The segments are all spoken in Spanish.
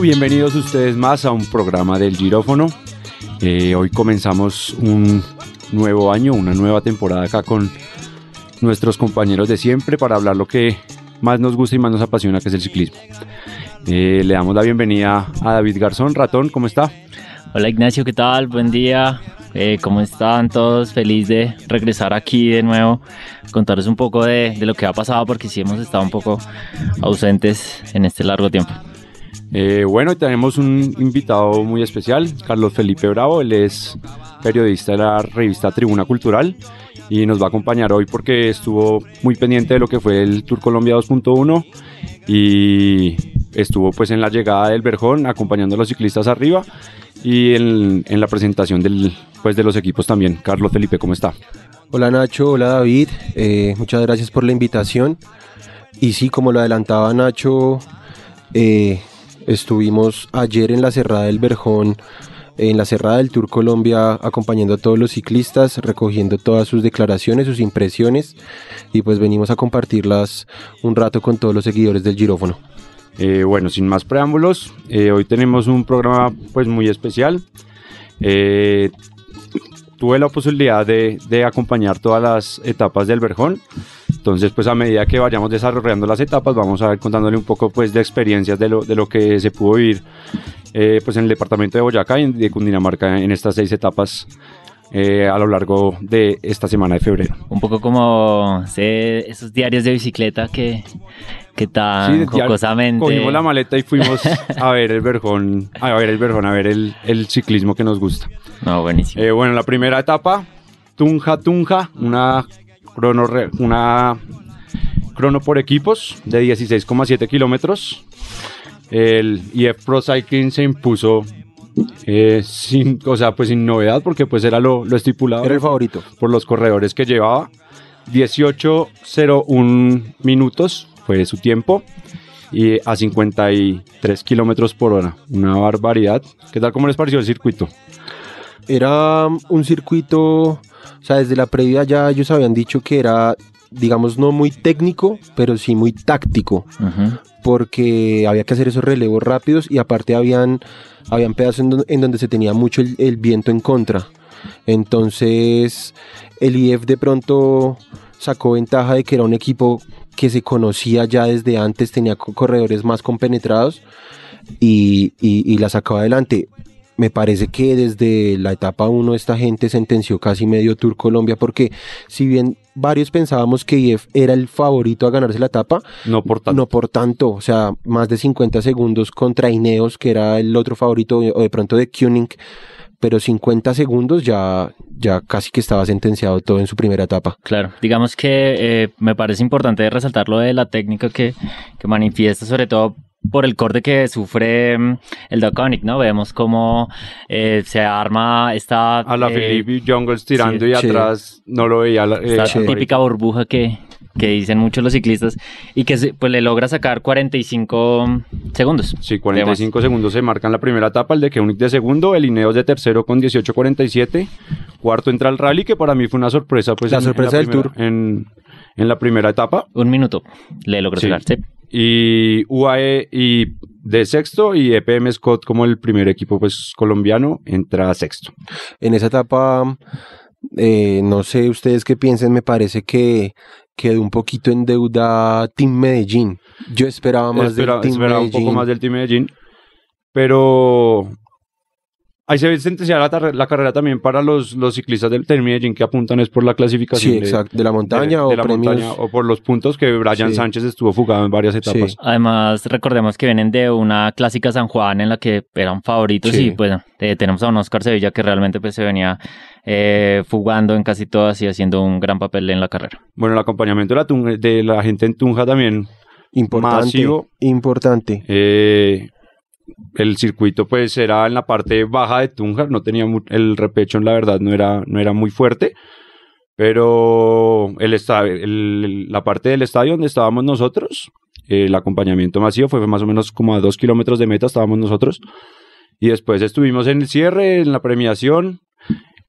Bienvenidos ustedes más a un programa del Girófono. Eh, hoy comenzamos un nuevo año, una nueva temporada acá con nuestros compañeros de siempre para hablar lo que más nos gusta y más nos apasiona, que es el ciclismo. Eh, le damos la bienvenida a David Garzón. Ratón, ¿cómo está? Hola Ignacio, ¿qué tal? Buen día. Eh, ¿Cómo están todos? Feliz de regresar aquí de nuevo, contarles un poco de, de lo que ha pasado porque sí hemos estado un poco ausentes en este largo tiempo. Eh, bueno, tenemos un invitado muy especial, Carlos Felipe Bravo. Él es periodista de la revista Tribuna Cultural y nos va a acompañar hoy porque estuvo muy pendiente de lo que fue el Tour Colombia 2.1 y estuvo pues en la llegada del Verjón acompañando a los ciclistas arriba y en, la presentación pues, de los equipos también. Carlos Felipe, ¿cómo está? Hola Nacho, hola David, eh, muchas gracias por la invitación. Y sí, como lo adelantaba Nacho, eh, estuvimos ayer en la Cerrada del Verjón, en la Cerrada del Tour Colombia, acompañando a todos los ciclistas, recogiendo todas sus declaraciones, sus impresiones, y pues venimos a compartirlas un rato con todos los seguidores del Girófono. Eh, bueno, sin más preámbulos, eh, hoy tenemos un programa pues muy especial. Eh, tuve la posibilidad de, de acompañar todas las etapas del Verjón. Entonces, pues a medida que vayamos desarrollando las etapas, vamos a ir contándole un poco pues de experiencias de lo, de lo que se pudo vivir eh, pues en el departamento de Boyacá y de Cundinamarca en estas seis etapas eh, a lo largo de esta semana de febrero. Un poco como sé, esos diarios de bicicleta que, que tan Sí, jocosamente... Cogimos la maleta y fuimos a ver el Verjón, a ver el Verjón, a ver el, el ciclismo que nos gusta. No, buenísimo. Eh, bueno, la primera etapa, Tunja Tunja, una crono, una crono por equipos de 16,7 kilómetros. El IF Pro Cycling se impuso eh, sin, o sea, pues sin novedad porque pues era lo, lo estipulado Era el favorito. por los corredores que llevaba. 18.01 minutos fue su tiempo y a 53 kilómetros por hora. Una barbaridad. ¿Qué tal? ¿Cómo les pareció el circuito? Era un circuito, o sea, desde la previa ya ellos habían dicho que era, digamos, no muy técnico, pero sí muy táctico, Ujú. Porque había que hacer esos relevos rápidos y aparte habían, habían pedazos en, don- en donde se tenía mucho el, viento en contra. Entonces, el IF de pronto sacó ventaja de que era un equipo que se conocía ya desde antes, tenía co- corredores más compenetrados y, y- y la sacó adelante. Me parece que desde la etapa 1 esta gente sentenció casi medio Tour Colombia porque si bien varios pensábamos que IF era el favorito a ganarse la etapa, No por tanto. no por tanto, o sea, más de 50 segundos contra Ineos, que era el otro favorito, o de pronto de Kuning, pero 50 segundos ya, ya casi que estaba sentenciado todo en su primera etapa. Claro, digamos que eh, me parece importante resaltar lo de la técnica que, que manifiesta, sobre todo por el corte que sufre mm, el Doconic, ¿no? Vemos cómo eh, se arma esta, A la eh, Philippe Jungles tirando sí. y Sí. atrás no lo veía. la- eh, esta Sí. típica burbuja que, que dicen muchos los ciclistas y que se- pues le logra sacar 45 segundos. Sí, 45 segundos se marcan la primera etapa, el de Koenig de segundo, el Ineos de tercero con 18.47, cuarto entra el rally, que para mí fue una sorpresa. Pues, La sorpresa del primera- En, en la primera etapa. Un minuto le logró Sí. sacar, sí. Y UAE y de sexto y EPM Scott como el primer equipo pues colombiano entra sexto. En esa etapa, eh, no sé ustedes qué piensen, me parece que quedó un poquito en deuda Team Medellín. Yo esperaba más Espera- del Team esperaba un poco más del Team Medellín, pero ahí se ve sentenciada la, la carrera también para los, los ciclistas del Team Medellín que apuntan es por la clasificación Sí, de- exacto, de la montaña de, o de la premios. montaña o por los puntos que Brian Sí. Sánchez estuvo fugado en varias etapas. Sí. Además, recordemos que vienen de una clásica San Juan en la que eran favoritos Sí. y pues eh, tenemos a un Oscar Sevilla que realmente pues se venía eh, fugando en casi todas y haciendo un gran papel en la carrera. Bueno, el acompañamiento de la, de la gente en Tunja también Importante, Masivo. importante. Eh, el circuito pues era en la parte baja de Tunja, no tenía el repecho, la verdad, no era, no era muy fuerte. Pero el el- la parte del estadio donde estábamos nosotros, el acompañamiento masivo fue más o menos como a dos kilómetros de meta estábamos nosotros. Y después estuvimos en el cierre, en la premiación.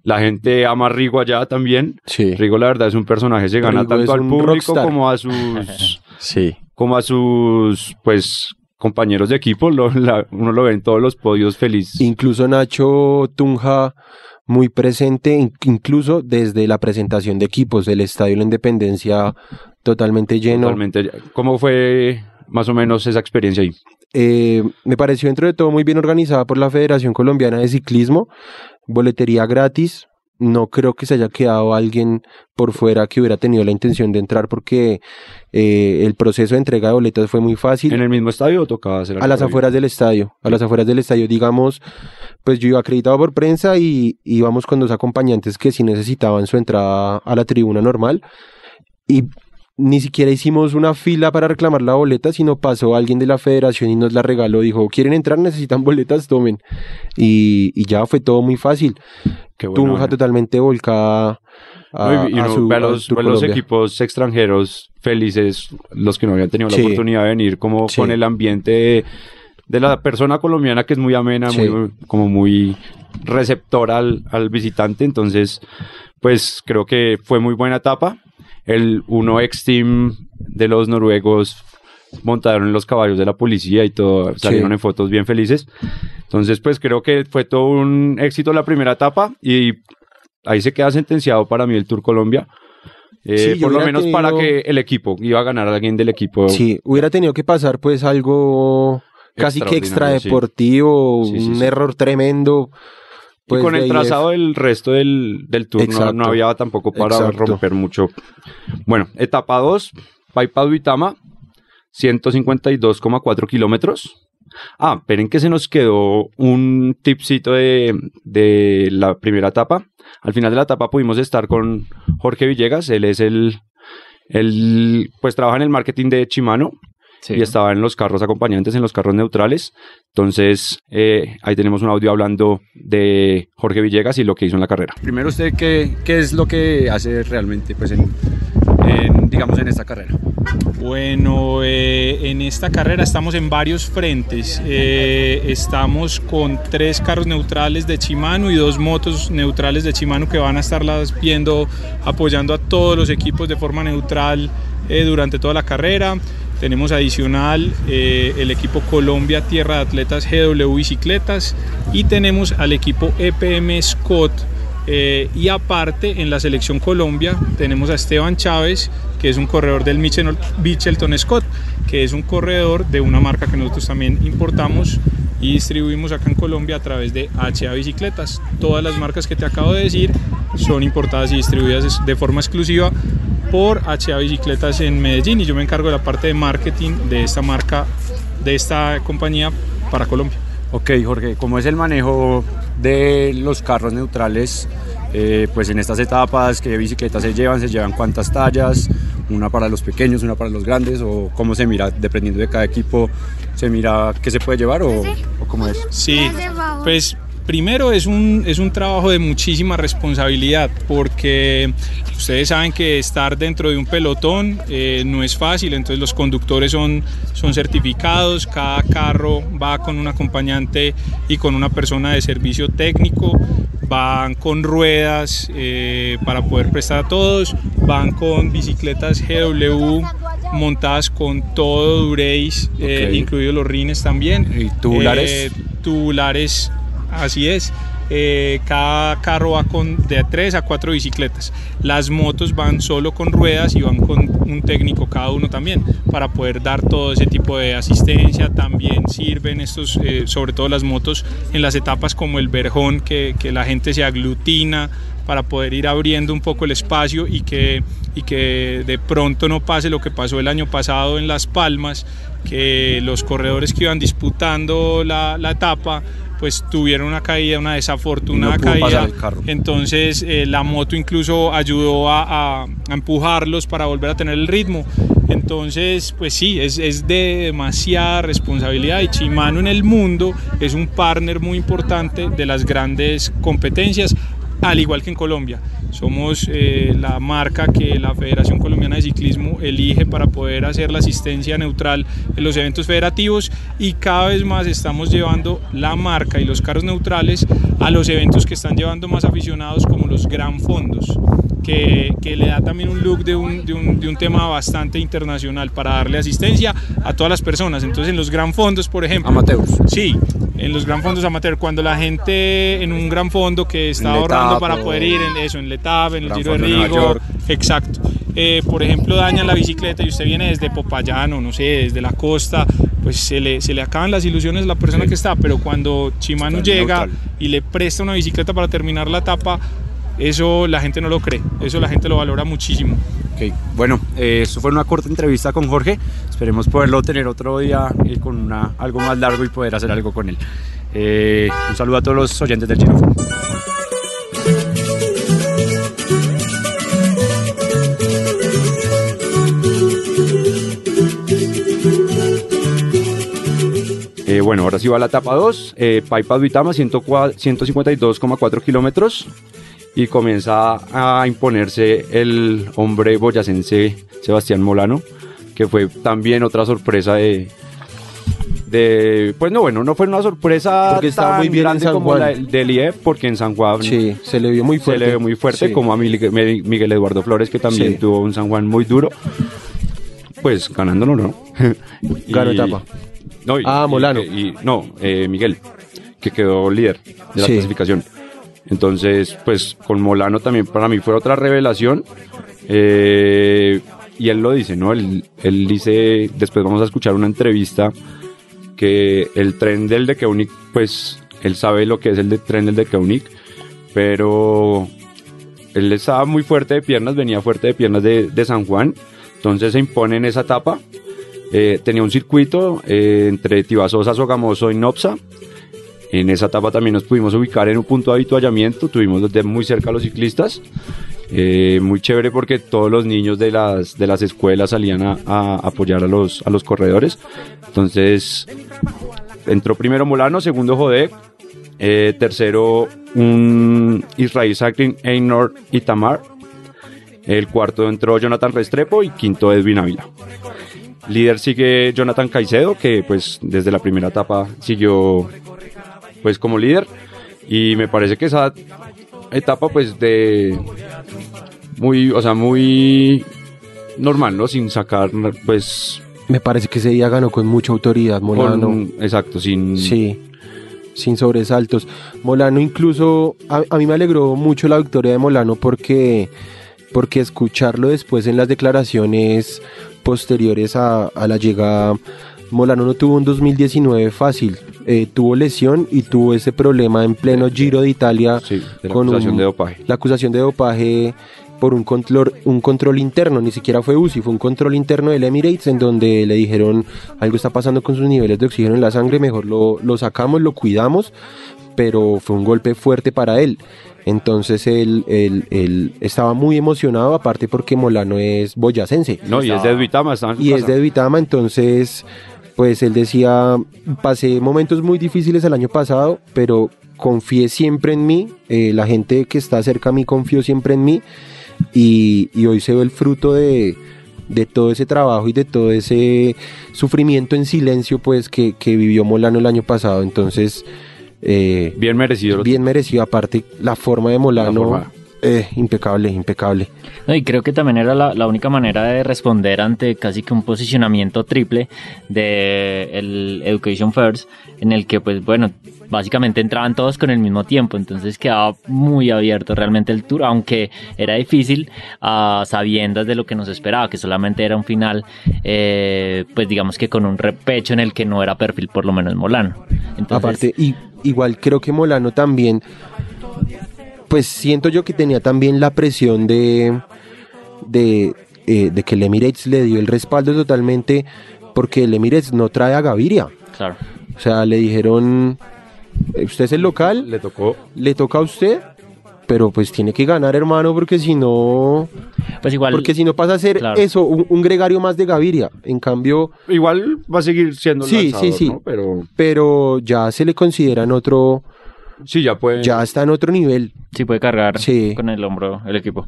La gente ama a Rigo allá también. Sí. Rigo, la verdad, es un personaje, se gana Rigo tanto al público rockstar. como a sus, Sí. como a sus, pues, compañeros de equipo. Lo- la- uno lo ve en todos los podios feliz. Incluso Nacho Tunja muy presente, in- incluso desde la presentación de equipos, el Estadio de la Independencia totalmente lleno. Totalmente. ¿Cómo fue más o menos esa experiencia ahí? Eh, me pareció dentro de todo muy bien organizada por la Federación Colombiana de Ciclismo, boletería gratis. No creo que se haya quedado alguien por fuera que hubiera tenido la intención de entrar porque eh, el proceso de entrega de boletas fue muy fácil. ¿En el mismo estadio o tocaba hacer a las afueras del estadio, a las afueras del estadio, digamos, pues yo iba acreditado por prensa y íbamos con dos acompañantes que sí necesitaban su entrada a la tribuna normal y ni siquiera hicimos una fila para reclamar la boleta, sino pasó alguien de la federación y nos la regaló, dijo, ¿quieren entrar? Necesitan boletas, tomen. Y, y ya fue todo muy fácil. Qué buena Tunja totalmente volcada a, y- y a su, los equipos extranjeros felices, los que no habían tenido la oportunidad de venir, como Sí. con el ambiente de, de la persona colombiana que es muy amena, Sí. muy, como muy receptora al, al visitante. Entonces, pues creo que fue muy buena etapa. El uno ex team de los noruegos montaron los caballos de la policía y todo, salieron en fotos bien felices. Entonces, pues creo que fue todo un éxito la primera etapa y ahí se queda sentenciado para mí el Tour Colombia. Eh, Sí, por lo menos para que el equipo iba a ganar a alguien del equipo. Sí, hubiera tenido que pasar pues algo casi que Sí, sí, un error tremendo. Y pues, con de el trazado del resto del, del tour no, había tampoco para Exacto. romper mucho. Bueno, etapa 2, Paipa Duitama, 152,4 kilómetros. Ah, esperen que se nos quedó un tipcito de, de la primera etapa. Al final de la etapa pudimos estar con Jorge Villegas, él es el, el pues trabaja en el marketing de Chimano Sí. y estaba en los carros acompañantes, en los carros neutrales. Entonces, eh, ahí tenemos un audio hablando de Jorge Villegas y lo que hizo en la carrera. Primero usted, ¿qué, qué es lo que hace realmente pues, en, en, digamos, en esta carrera? Bueno, eh, en esta carrera estamos en varios frentes. Eh, estamos con tres carros neutrales de Shimano y dos motos neutrales de Shimano que van a estarlas viendo, apoyando a todos los equipos de forma neutral eh, durante toda la carrera. Tenemos adicional eh, el equipo Colombia Tierra de Atletas GW Bicicletas y tenemos al equipo EPM Scott eh, y aparte, en la selección Colombia tenemos a Esteban Chávez, que es un corredor del Michel- Mitchelton Scott, que es un corredor de una marca que nosotros también importamos y distribuimos acá en Colombia a través de HA Bicicletas. Todas las marcas que te acabo de decir son importadas y distribuidas de forma exclusiva por HA Bicicletas en Medellín y yo me encargo de la parte de marketing de esta marca, de esta compañía para Colombia. Ok, Jorge, ¿cómo es el manejo de los carros neutrales? Eh, pues en estas etapas, ¿qué bicicletas se llevan? ¿Se llevan cuántas tallas? ¿Una para los pequeños, una para los grandes? ¿O cómo se mira, dependiendo de cada equipo, se mira qué se puede llevar o, o cómo es? Sí, pues primero es un, es un trabajo de muchísima responsabilidad porque ustedes saben que estar dentro de un pelotón eh, no es fácil, entonces los conductores son, son certificados, cada carro va con un acompañante y con una persona de servicio técnico, van con ruedas eh, para poder prestar a todos, van con bicicletas GW montadas con todo Dureis, eh, incluidos los rines también. ¿Y tubulares? Tubulares, así es. Eh, cada carro va con de 3 a 4 bicicletas. Las motos van solo con ruedas y van con un técnico cada uno también para poder dar todo ese tipo de asistencia. También sirven estos, eh, sobre todo las motos, en las etapas como el Verjón, que, la gente se aglutina para poder ir abriendo un poco el espacio y que, y que de pronto no pase lo que pasó el año pasado en Las Palmas, que los corredores que iban disputando la, la etapa pues tuvieron una caída, una desafortunada No caída. pasar el carro. Entonces eh, la moto incluso ayudó a, a- a empujarlos para volver a tener el ritmo. Entonces, pues sí, es, es de demasiada responsabilidad y Chimano en el mundo es un partner muy importante de las grandes competencias, al igual que en Colombia. Somos eh, la marca que la Federación Colombiana de Ciclismo elige para poder hacer la asistencia neutral en los eventos federativos y cada vez más estamos llevando la marca y los carros neutrales a los eventos que están llevando más aficionados como los gran fondos. Que, que, le da también un look de un, de, un, de un, tema bastante internacional para darle asistencia a todas las personas. Entonces en los gran fondos, por ejemplo... Amateurs. Sí, en los gran fondos amateur, cuando la gente en un gran fondo que está ahorrando para poder ir en eso, en Letap, en el Giro de Rigo, exacto. Eh, por ejemplo, dañan la bicicleta y usted viene desde Popayán o no sé, desde la costa, pues se le, se le acaban las ilusiones a la persona sí. que está, pero cuando Chimano está llega neutral. y le presta una bicicleta para terminar la etapa, eso la gente no lo cree, eso la gente lo valora muchísimo. Okay. Bueno, eh, esto fue una corta entrevista con Jorge. Esperemos poderlo tener otro día eh, con una, algo más largo y poder hacer algo con él. Eh, un saludo a todos los oyentes del Chino. Eh, bueno, ahora sí va la etapa 2. Eh, Paipa Duitama, 152,4 kilómetros. Y comienza a imponerse el hombre boyacense Sebastián Molano, que fue también otra sorpresa de, de, pues no, bueno, no fue una sorpresa porque estaba muy bien grande en San como Juan. la del IEF, porque en San Juan sí, se le vio muy fuerte. se le vio muy fuerte, Sí. como a Miguel, Miguel Eduardo Flores, que también Sí. tuvo un San Juan muy duro, pues ganándolo, ¿no? Ganó etapa. No, y- Ah, Molano. Y, no, eh, Miguel, que quedó líder de la Sí. clasificación. Entonces, pues con Molano también para mí fue otra revelación. eh, y él lo dice, ¿no? Él, él dice, después vamos a escuchar una entrevista que el tren del de Keunig, pues él sabe lo que es el de tren del de Keunig, pero él estaba muy fuerte de piernas, venía fuerte de piernas de, de San Juan, entonces se impone en esa etapa. Eh, tenía un circuito eh, entre Tibasosa, Sogamoso y Nopsa. En esa etapa también nos pudimos ubicar en un punto de habituallamiento, tuvimos desde muy cerca a los ciclistas. Eh, muy chévere porque todos los niños de las, de las escuelas salían a, a apoyar a los, a los corredores. Entonces, entró primero Molano, segundo Jodek, eh, tercero un Israel Cycling Einor Itamar, el cuarto entró Jonathan Restrepo y quinto Edwin Ávila. Líder sigue Jonathan Caicedo, que pues desde la primera etapa siguió pues como líder y me parece que esa etapa pues de muy, o sea, muy normal, ¿no? Sin sacar pues Me parece que ese día ganó con mucha autoridad Molano. con- exacto, sin Sí, sin sobresaltos. Molano incluso, a, a mí me alegró mucho la victoria de Molano porque, porque escucharlo después en las declaraciones posteriores a, a la llegada, Molano no tuvo un 2019 fácil, eh, tuvo lesión y tuvo ese problema en pleno Giro de Italia sí, de la con acusación un- de dopaje. la acusación de dopaje por un control, un control interno, ni siquiera fue UCI, fue un control interno del Emirates en donde le dijeron algo está pasando con sus niveles de oxígeno en la sangre, mejor lo, lo sacamos, lo cuidamos, pero fue un golpe fuerte para él. Entonces él, él- él estaba muy emocionado, aparte porque Molano es boyacense. No, y es de Duitama, Y es de Duitama, entonces, pues él decía, pasé momentos muy difíciles el año pasado, pero confié siempre en mí, eh, la gente que está cerca a mí confió siempre en mí, y, y hoy se ve el fruto de, de todo ese trabajo y de todo ese sufrimiento en silencio, pues, que, que vivió Molano el año pasado, entonces... eh, Bien merecido. bien merecido, aparte la forma de Molano, forma. Eh, impecable, impecable. No, y creo que también era la, la única manera de responder ante casi que un posicionamiento triple de el Education First, en el que pues bueno, básicamente entraban todos con el mismo tiempo, entonces quedaba muy abierto realmente el tour, aunque era difícil a sabiendas de lo que nos esperaba, que solamente era un final, eh, pues digamos que con un repecho en el que no era perfil por lo menos Molano. Entonces, Aparte, y, igual creo que Molano también, pues siento yo que tenía también la presión de, de, eh, de que el Emirates le dio el respaldo totalmente, porque el Emirates no trae a Gaviria. claro. O sea, le dijeron, "Eh, usted es el local, Le tocó. le toca a usted pero pues tiene que ganar, hermano, porque si no, Pues igual. porque si no pasa a ser Claro. eso, un, un gregario más de Gaviria. En cambio, Igual va a seguir siendo Sí, lanzador, sí, sí. ¿no? Pero pero ya se le considera en otro, sí, ya puede. ya está en otro nivel. Sí puede cargar Sí. con el hombro el equipo.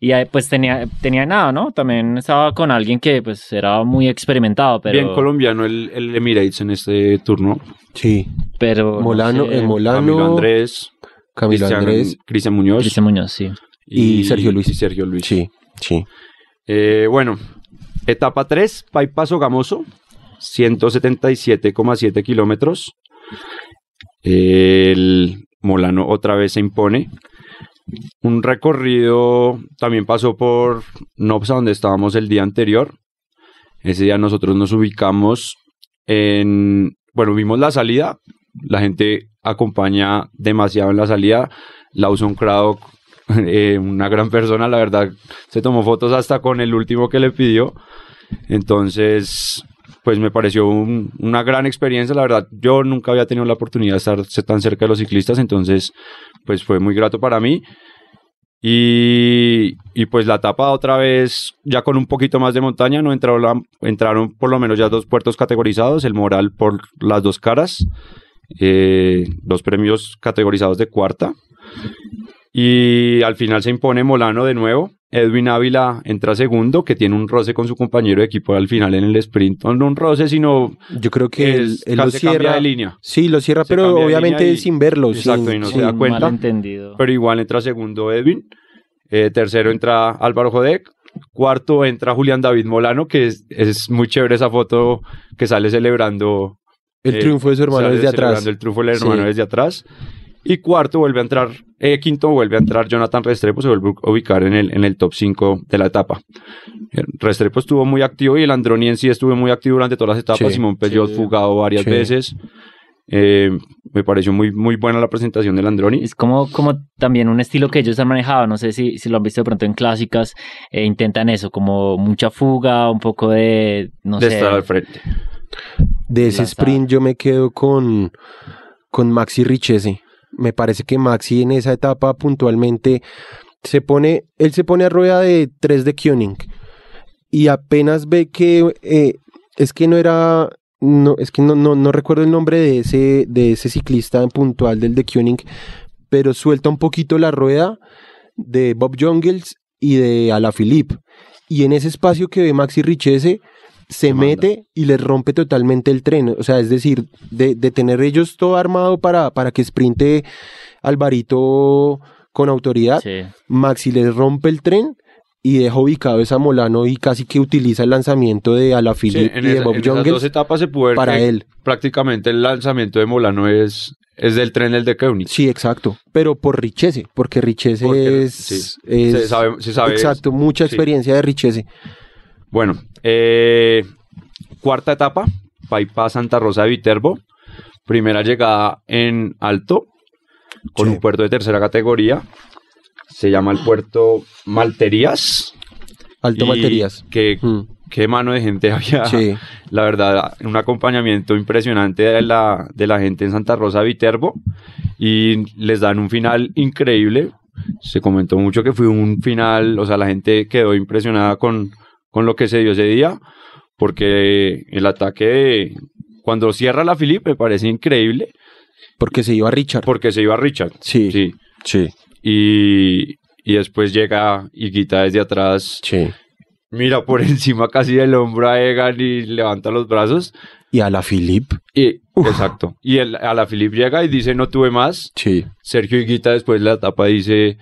Y ahí, pues tenía, tenía nada, ¿no? También estaba con alguien que pues era muy experimentado, pero... Bien colombiano el, el Emirates en este turno. Sí. pero no Molano, sé, eh, Molano, Camilo Andrés, Camilo Cristian, Andrés. Cristian Muñoz Cristian Muñoz, sí. y Sergio Luis. y Sergio Luis. Sí, sí. Eh, bueno, etapa 3, Paipaso Gamoso, 177,7 kilómetros. El Molano otra vez se impone. Un recorrido también pasó por Nopsa, donde estábamos el día anterior. Ese día nosotros nos ubicamos en. Bueno, vimos la salida. La gente acompaña demasiado en la salida. Lawson Craddock, eh, una gran persona, la verdad, se tomó fotos hasta con el último que le pidió. Entonces, pues me pareció un- una gran experiencia, la verdad. Yo nunca había tenido la oportunidad de estar tan cerca de los ciclistas, entonces, pues fue muy grato para mí. Y, pues la etapa otra vez, ya con un poquito más de montaña, no entraron, entraron por lo menos ya dos puertos categorizados, el Moral por las dos caras, eh, dos premios categorizados de cuarta. Y al final se impone Molano de nuevo. Edwin Ávila entra segundo, que tiene un roce con su compañero de equipo al final en el sprint. No un roce, sino Yo creo que él, él lo cierra. de línea. Sí, lo cierra, Se pero obviamente y- sin verlo. Exacto, sin- y no se da cuenta. Malentendido. Pero igual entra segundo Edwin. Eh, tercero entra Álvaro Jodek. Cuarto entra Julián David Molano, que es, es muy chévere esa foto que sale celebrando El eh, triunfo de su hermano desde atrás. celebrando el triunfo del hermano Sí. desde atrás. Y cuarto vuelve a entrar, eh, quinto vuelve a entrar Jonathan Restrepo, se vuelve a ubicar en el, en el top 5 de la etapa. Eh, Restrepo estuvo muy activo y el Androni en sí estuvo muy activo durante todas las etapas. Sí, Simón Peyot sí. fugado varias Sí. veces. Eh, me pareció muy, muy buena la presentación del Androni. Es como, como también un estilo que ellos han manejado, no sé si, si lo han visto de pronto en clásicas, eh, intentan eso, como mucha fuga, un poco de, no de sé, estar al frente. De ese sprint yo me quedo con, con Maxi Richese. Me parece que Maxi en esa etapa puntualmente se pone, él se pone a rueda de 3 de Koenig y apenas ve que eh, es que no era, no, es que no, no, no recuerdo el nombre de ese, de ese ciclista puntual del de Koenig, pero suelta un poquito la rueda de Bob Jungels y de Alaphilippe. Y en ese espacio que ve Maxi Richese, se mete y le rompe totalmente el tren. O sea, es decir, de, de tener ellos todo armado para, para que sprinte Alvarito con autoridad, sí. Maxi les rompe el tren y deja ubicado esa Molano y casi que utiliza el lanzamiento de Alaphilippe y de esa- Bob en esas dos etapas se ver para él. prácticamente el lanzamiento de Molano es, es del tren del de Koenig. Sí, exacto. Pero por Richese, porque Richese Porque- es, sí. es- Se sabe- se sabe- exacto, mucha sí. experiencia de Richese. Bueno, eh, cuarta etapa, Paipa Santa Rosa de Viterbo. Primera llegada en alto, con Sí. un puerto de tercera categoría. Se llama el puerto Malterías. Alto Malterías. Qué, Mm, qué mano de gente había. Sí, La verdad, un acompañamiento impresionante de la, de la gente en Santa Rosa de Viterbo. Y les dan un final increíble. Se comentó mucho que fue un final, o sea, la gente quedó impresionada con, con lo que se dio ese día. Porque el ataque, de- cuando cierra la Philip, me parece increíble. porque se iba Richard. Porque se iba Richard. Sí, Sí. sí, Y, y después llega y quita desde atrás. sí. Mira por encima casi del hombro a Egan y levanta los brazos. Y a la Philip. Y, exacto. Y el, a la Philip llega y dice no tuve más. Sí, Sergio Higuita después de la etapa dice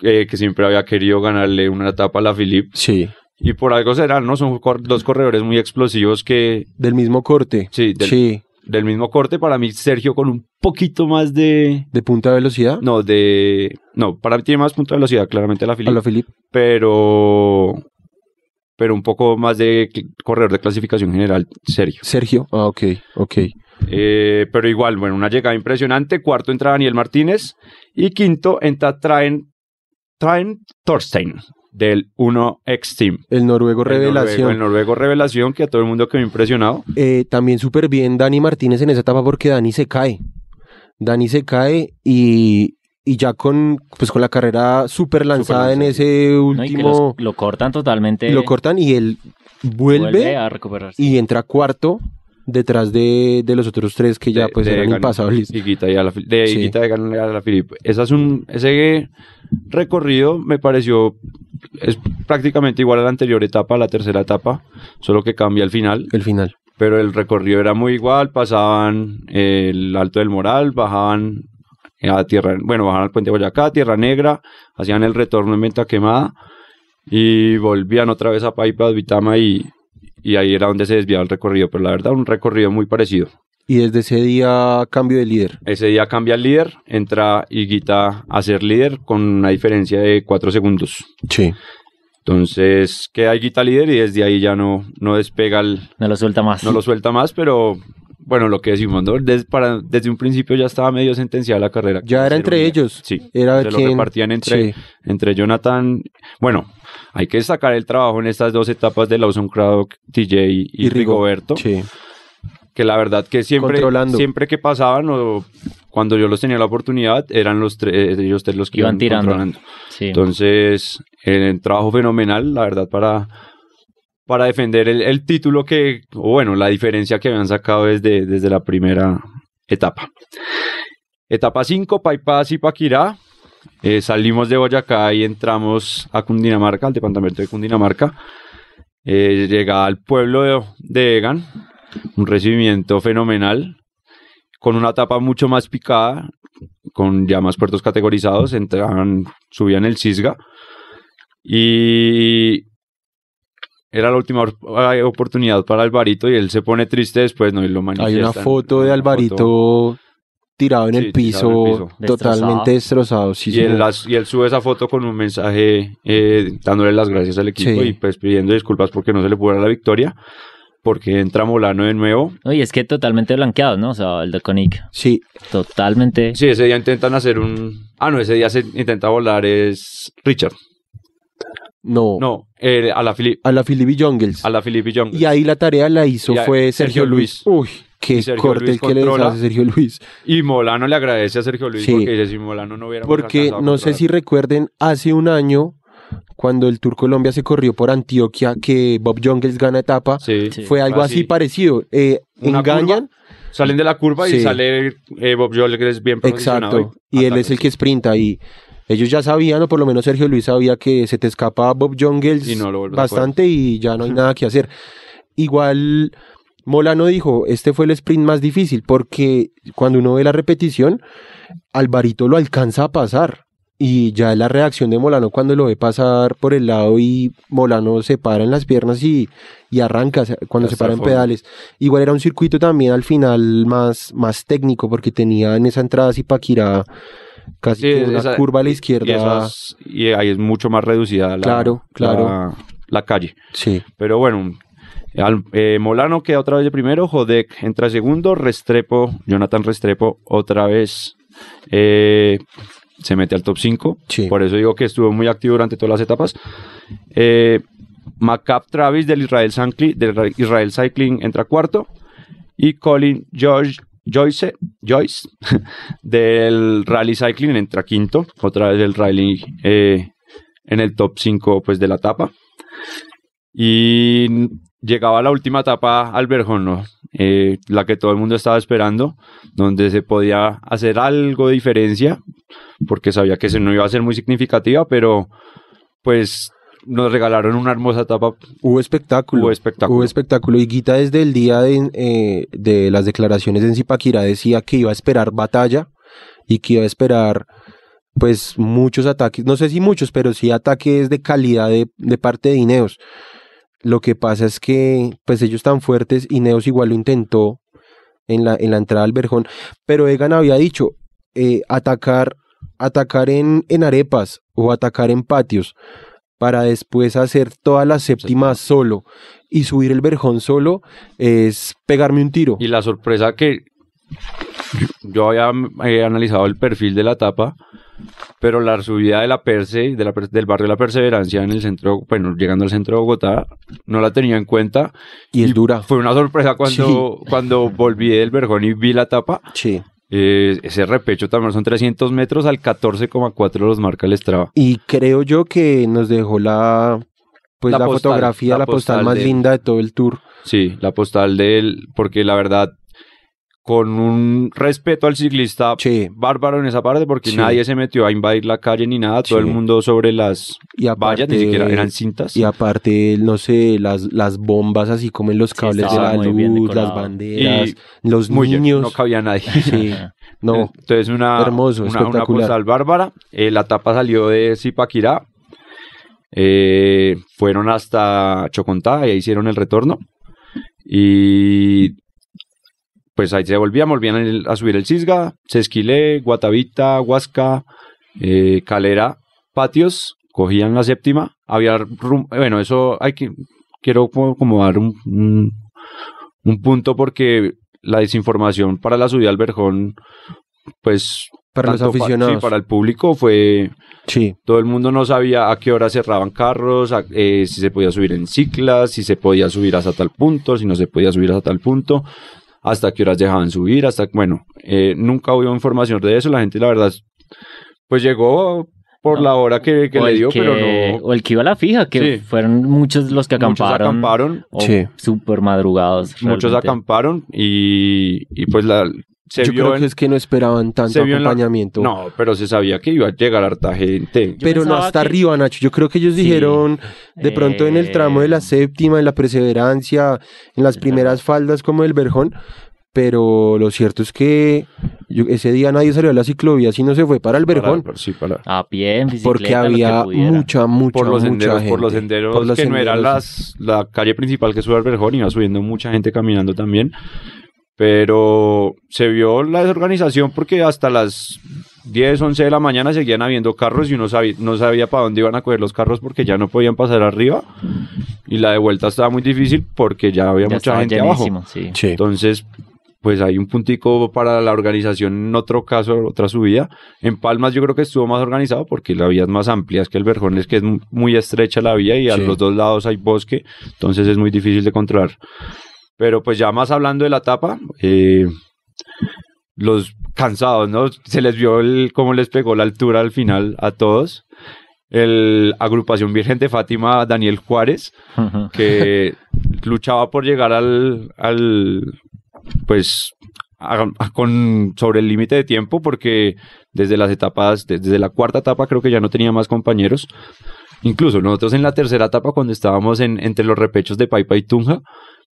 eh, que siempre había querido ganarle una etapa a la Philip. sí. Y por algo será, ¿no? Son cor- dos corredores muy explosivos que Del mismo corte. Sí, del- sí. del mismo corte. Para mí Sergio con un poquito más de... De punta de velocidad. No, de... No, para mí tiene más punto de velocidad claramente la A Philip. la Philip. Pero... Pero un poco más de corredor de clasificación general, Sergio. Sergio. Ah, ok, ok. Eh, pero igual, bueno, una llegada impresionante. Cuarto entra Daniel Martínez. Y quinto entra Traen, Traen Thorstein, del 1X Team. El noruego El revelación. noruego- El noruego revelación, que a todo el mundo quedó impresionado. Eh, también súper bien Dani Martínez en esa etapa porque Dani se cae. Dani se cae y, y ya con, pues con la carrera súper lanzada en ese ¿no? Y que los- último, lo cortan totalmente. lo cortan y él vuelve, vuelve a recuperarse. y entra cuarto detrás de, de los otros tres que ya de- pues de eran Egan, impasables. Higuita y Ala- de Sí. Higuita de Egan y Alaphilippe. Esa es un, ese recorrido me pareció es prácticamente igual a la anterior etapa, a la tercera etapa, solo que cambia al final. El final. Pero el recorrido era muy igual, pasaban el Alto del Moral, bajaban a tierra, bueno, bajaban al puente de Boyacá, Tierra Negra, hacían el retorno en Venta Quemada y volvían otra vez a Paipa, Vitama y, y ahí era donde se desviaba el recorrido, pero la verdad un recorrido muy parecido. Y desde ese día cambio de líder. Ese día cambia el líder, entra Higuita a ser líder con una diferencia de 4 segundos. Sí. Entonces queda Higuita líder y desde ahí ya no, no despega, el, No lo suelta más. no lo suelta más, pero bueno, lo que decimos, ¿no? Des- para, desde un principio ya estaba medio sentenciada la carrera. Ya era entre ellos. Sí, Era se lo quien- repartían entre, sí. entre Jonathan. Bueno, hay que destacar el trabajo en estas dos etapas de Lawson Craddock, TJ y, Y Rigo- Rigoberto Sí. Que la verdad que siempre, Controlando. siempre que pasaban o cuando yo los tenía la oportunidad, eran los tres, ellos tres los que Iban iban, tirando. controlando. Sí. Entonces, el trabajo fenomenal, la verdad, para, para defender el, el título que, o bueno, la diferencia que habían sacado desde, desde la primera etapa. Etapa 5, Paipas y Paquirá. Eh, salimos de Boyacá y entramos a Cundinamarca, al departamento de Cundinamarca. Eh, llega al pueblo de, de Egan, un recibimiento fenomenal, con una etapa mucho más picada, con ya más puertos categorizados, entraban, subían el Cisga y era la última eh, oportunidad para Alvarito y él se pone triste después, ¿no? Y lo Hay manifiesta. una foto de Alvarito foto. tirado en Sí, el tirado en el piso, piso. totalmente destrozado. Sí, y, sí. él, las- y él sube esa foto con un mensaje eh, dándole las gracias al equipo Sí. y pues pidiendo disculpas porque no se le pudo dar la victoria, porque entra Molano de nuevo. Y es que totalmente blanqueado, ¿no? O sea, el de Conic. Sí, Totalmente. Sí, ese día intentan hacer un... Ah, no, ese día se intenta volar es Richard. no. No, eh, a la Philip, A la Philippi Jungles. a la Philip Young. Y ahí la tarea la hizo fue Sergio, Sergio Luis. Luis. Uy, qué corte Luis el que controla. hace Sergio Luis. Y Molano le agradece a Sergio Luis Sí. porque dice si Molano no hubiera Porque no sé si recuerden, hace un año, cuando el Tour Colombia se corrió por Antioquia, que Bob Jungles gana etapa, Sí. Sí. fue algo así parecido. Eh, engañan, Salen de la curva Sí. y sale eh, Bob Joel que es bien posicionado. exacto, y él es el que sprinta y ellos ya sabían, o por lo menos Sergio Luis sabía que se te escapa Bob Jungles Y no bastante y ya no hay nada que hacer. Igual Molano dijo, este fue el sprint más difícil porque cuando uno ve la repetición, Alvarito lo alcanza a pasar. Y ya la reacción de Molano cuando lo ve pasar por el lado y Molano se para en las piernas y, y arranca cuando se para en pedales. Igual era un circuito también al final más, más técnico porque tenía en esa entrada Zipaquirá casi Sí, que una esa- curva a la Y, izquierda. esas- y ahí es mucho más reducida la, Claro, claro. la, la calle. Sí, Pero bueno, al- eh, Molano queda otra vez de primero, Jodek entra segundo, Restrepo, Jonathan Restrepo otra vez eh, se mete al top 5. Sí. Por eso digo que estuvo muy activo durante todas las etapas. Eh, Macap Travis del Israel, del Ra- Israel Cycling entra cuarto. Y Colin George, Joyce, Joyce del Rally Cycling entra quinto. Otra vez el Rally eh, en el top 5 pues, de la etapa. Y llegaba la última etapa al Verjón, ¿no? Eh, la que todo el mundo estaba esperando, donde se podía hacer algo de diferencia, porque sabía que se no iba a ser muy significativa, pero pues nos regalaron una hermosa etapa. hubo espectáculo. Hubo espectáculo. Hubo espectáculo. Y Guita desde el día de, eh, de las declaraciones en Zipaquirá decía que iba a esperar batalla y que iba a esperar pues muchos ataques, no sé si muchos, pero sí ataques de calidad de, de parte de Ineos. Lo que pasa es que pues ellos están fuertes, Ineos igual lo intentó en la, en la entrada al Verjón, pero Egan había dicho eh, atacar, atacar en, en arepas o atacar en patios para después hacer todas las séptimas solo y subir el Verjón solo es pegarme un tiro. Y la sorpresa que yo había eh, analizado el perfil de la etapa, pero la subida de la Perse, de la, del barrio de la Perseverancia en el centro, bueno, llegando al centro de Bogotá, no la tenía en cuenta. Y es dura. Fue una sorpresa cuando, cuando volví del Verjón y vi la etapa. Sí. Eh, ese repecho también son 300 metros al 14,4 los marca el Strava. Y creo yo que nos dejó la, pues La la, postal, fotografía, la la postal, postal más de- linda de todo el tour. Sí, la postal de él, porque la verdad, con un respeto al ciclista Sí. bárbaro en esa parte, porque Sí. nadie se metió a invadir la calle ni nada, todo Sí. el mundo sobre las Y aparte, vallas, ni siquiera eran cintas. Y aparte, no sé, las, las bombas así como en los Sí, cables de la luz, las banderas, Y los Muy niños. no cabía nadie. Sí, no, Entonces una, Hermoso, una, una postal bárbara. Eh, la tapa salió de Zipaquirá. Eh, fueron hasta Chocontá y ahí hicieron el retorno. Y pues ahí se volvían, volvían el- a subir el Cisga, Sesquilé, Guatavita, Huasca, eh, Calera, Patios, cogían la séptima. Había, rum- bueno, eso hay que, quiero como, como dar un, un, un punto porque la desinformación para la subida al Verjón, pues... para los pa- aficionados. sí, para el público fue... Sí, Todo el mundo no sabía a qué hora cerraban carros, a- eh, si se podía subir en ciclas, si se podía subir hasta tal punto, si no se podía subir hasta tal punto, hasta qué horas dejaban subir, hasta... Bueno, eh, nunca hubo información de eso, la gente la verdad, pues llegó por No. la hora que, que le dio, que, pero no... o el que iba a la fija, que Sí. fueron muchos los que Muchos acamparon. acamparon, o Sí. Súper madrugados. muchos acamparon y, y pues la... Se yo vio creo en- que es que no esperaban tanto se vio en la- acompañamiento. No, pero se sabía que iba a llegar harta gente. pero no pensaba hasta que- arriba, Nacho. Yo creo que ellos Sí. dijeron de pronto en el tramo de la Eh. séptima, en la perseverancia, en las primeras faldas como el Verjón. Pero lo cierto es que yo- ese día nadie salió a la ciclovía, si no se fue para el Verjón. Para- sí, para- A pie, en bicicleta, porque lo que había pudiera. mucha, mucha, por los mucha senderos, gente. por los senderos Por los que no senderos. las, la calle principal que sube al Verjón, iba subiendo mucha gente caminando también. Pero se vio la desorganización porque hasta las 10, 11 de la mañana seguían habiendo carros y uno sabía, no sabía para dónde iban a coger los carros porque ya no podían pasar arriba. Y la de vuelta estaba muy difícil porque ya había Ya mucha gente abajo. sí. Sí. Entonces, pues hay un puntico para la organización en otro caso, otra subida. En Palmas yo creo que estuvo más organizado porque la vía es más amplia, es que el Verjón es que es muy estrecha la vía y a Sí. los dos lados hay bosque, entonces es muy difícil de controlar. Pero pues ya más hablando de la etapa, eh, los cansados, ¿no? Se les vio el, cómo les pegó la altura al final a todos. El agrupación Virgen de Fátima, Daniel Juárez, que luchaba por llegar al, al pues a- a- con sobre el límite de tiempo porque desde las etapas de- desde la cuarta etapa creo que ya no tenía más compañeros incluso nosotros en la tercera etapa cuando estábamos en, entre los repechos de Paipa y Tunja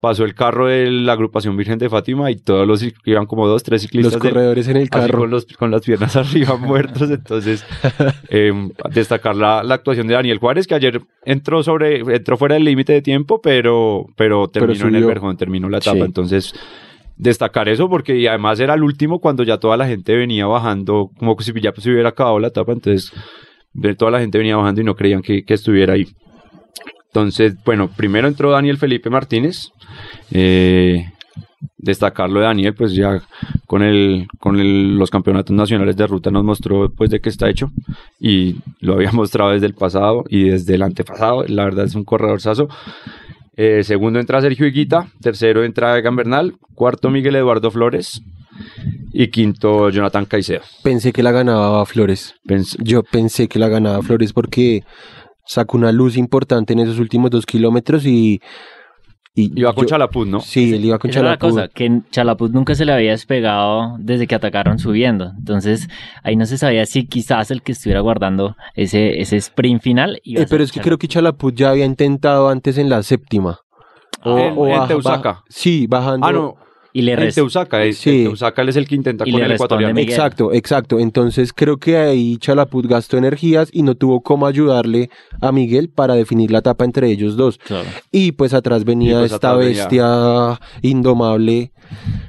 pasó el carro de la agrupación Virgen de Fátima y todos los iban como dos tres ciclistas Los del- corredores en el carro. con, los- con las piernas arriba muertos. Entonces, eh, destacar la, la actuación de Daniel Juárez, que ayer entró sobre, entró fuera del límite de tiempo, pero, pero terminó en el. Verjón, terminó la etapa. Sí. Entonces, destacar eso, porque y además era el último cuando ya toda la gente venía bajando, como que si ya se hubiera acabado la etapa, entonces toda la gente venía bajando y no creían que, que estuviera ahí. Entonces, bueno, primero entró Daniel Felipe Martínez. Eh, destacarlo de Daniel, pues ya con el con el- los campeonatos nacionales de ruta nos mostró pues de qué está hecho y lo había mostrado desde el pasado y desde el antepasado. La verdad es un corredorzazo. Eh, segundo entra Sergio Higuita, tercero entra Egan Bernal, cuarto Miguel Eduardo Flores y quinto Jonathan Caicedo. Pensé que la ganaba Flores. Pens- Yo pensé que la ganaba Flores porque sacó una luz importante en esos últimos dos kilómetros y... y Iba con yo- Chalapuz, ¿no? Sí, él iba con Esa era la cosa, que en Chalapuz nunca se le había despegado desde que atacaron subiendo. Entonces, ahí no se sabía si quizás el que estuviera guardando ese, ese sprint final. iba a Eh, pero es que creo que Chalapuz ya había intentado antes en la séptima. O- En- en baja- Teusaca. baja- sí, bajando. Ah, no, Y le res- Teusaca, es, Sí. Teusaca él es el que intenta Y con el ecuatoriano. Miguel. Exacto, exacto. Entonces creo que ahí Chalapuz gastó energías y no tuvo cómo ayudarle a Miguel para definir la etapa entre ellos dos. Claro. Y pues atrás venía pues esta atrás venía- bestia indomable